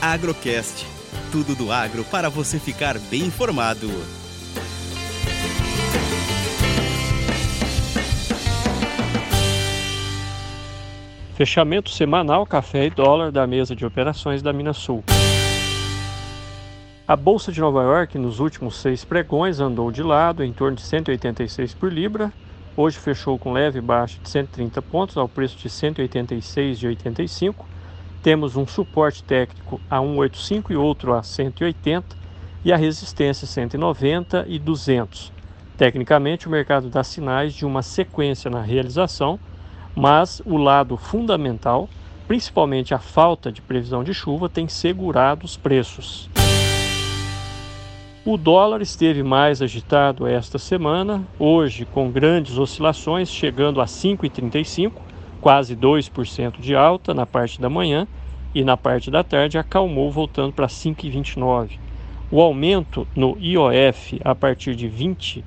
Agrocast. Tudo do agro para você ficar bem informado. Fechamento semanal café e dólar da mesa de operações da Minasul. A Bolsa de Nova York nos últimos seis pregões andou de lado em torno de 186 por libra. Hoje fechou com leve baixa de 130 pontos ao preço de 186,85. Temos um suporte técnico a 185 e outro a 180 e a resistência 190 e 200. Tecnicamente, o mercado dá sinais de uma sequência na realização mas o lado fundamental, principalmente a falta de previsão de chuva, tem segurado os preços. O dólar esteve mais agitado esta semana, hoje com grandes oscilações, chegando a 5,35, quase 2% de alta na parte da manhã, e na parte da tarde acalmou, voltando para 5,29. O aumento no IOF a partir de 20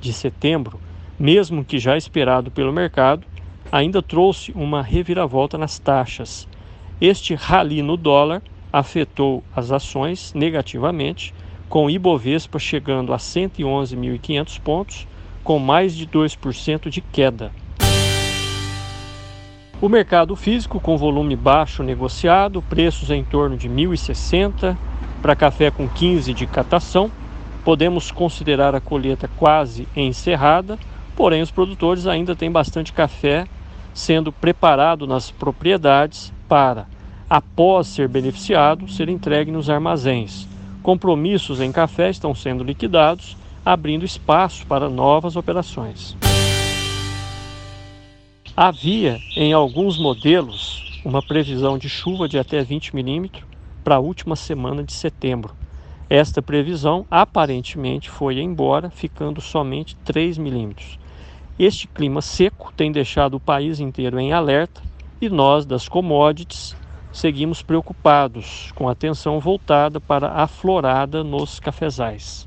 de setembro, mesmo que já esperado pelo mercado, ainda trouxe uma reviravolta nas taxas. Este rally no dólar afetou as ações negativamente, com o Ibovespa chegando a 111.500 pontos, com mais de 2% de queda. O mercado físico com volume baixo negociado, preços em torno de 1.060 para café com 15 de catação. Podemos considerar a colheita quase encerrada, porém os produtores ainda têm bastante café sendo preparado nas propriedades para, após ser beneficiado, ser entregue nos armazéns. Compromissos em café estão sendo liquidados, abrindo espaço para novas operações. Havia em alguns modelos uma previsão de chuva de até 20 milímetros para a última semana de setembro. Esta previsão aparentemente foi embora, ficando somente 3 milímetros. Este clima seco tem deixado o país inteiro em alerta e nós, das commodities, seguimos preocupados, com atenção voltada para a florada nos cafezais.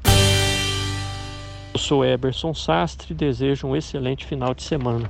Eu sou Eberson Sastre e desejo um excelente final de semana.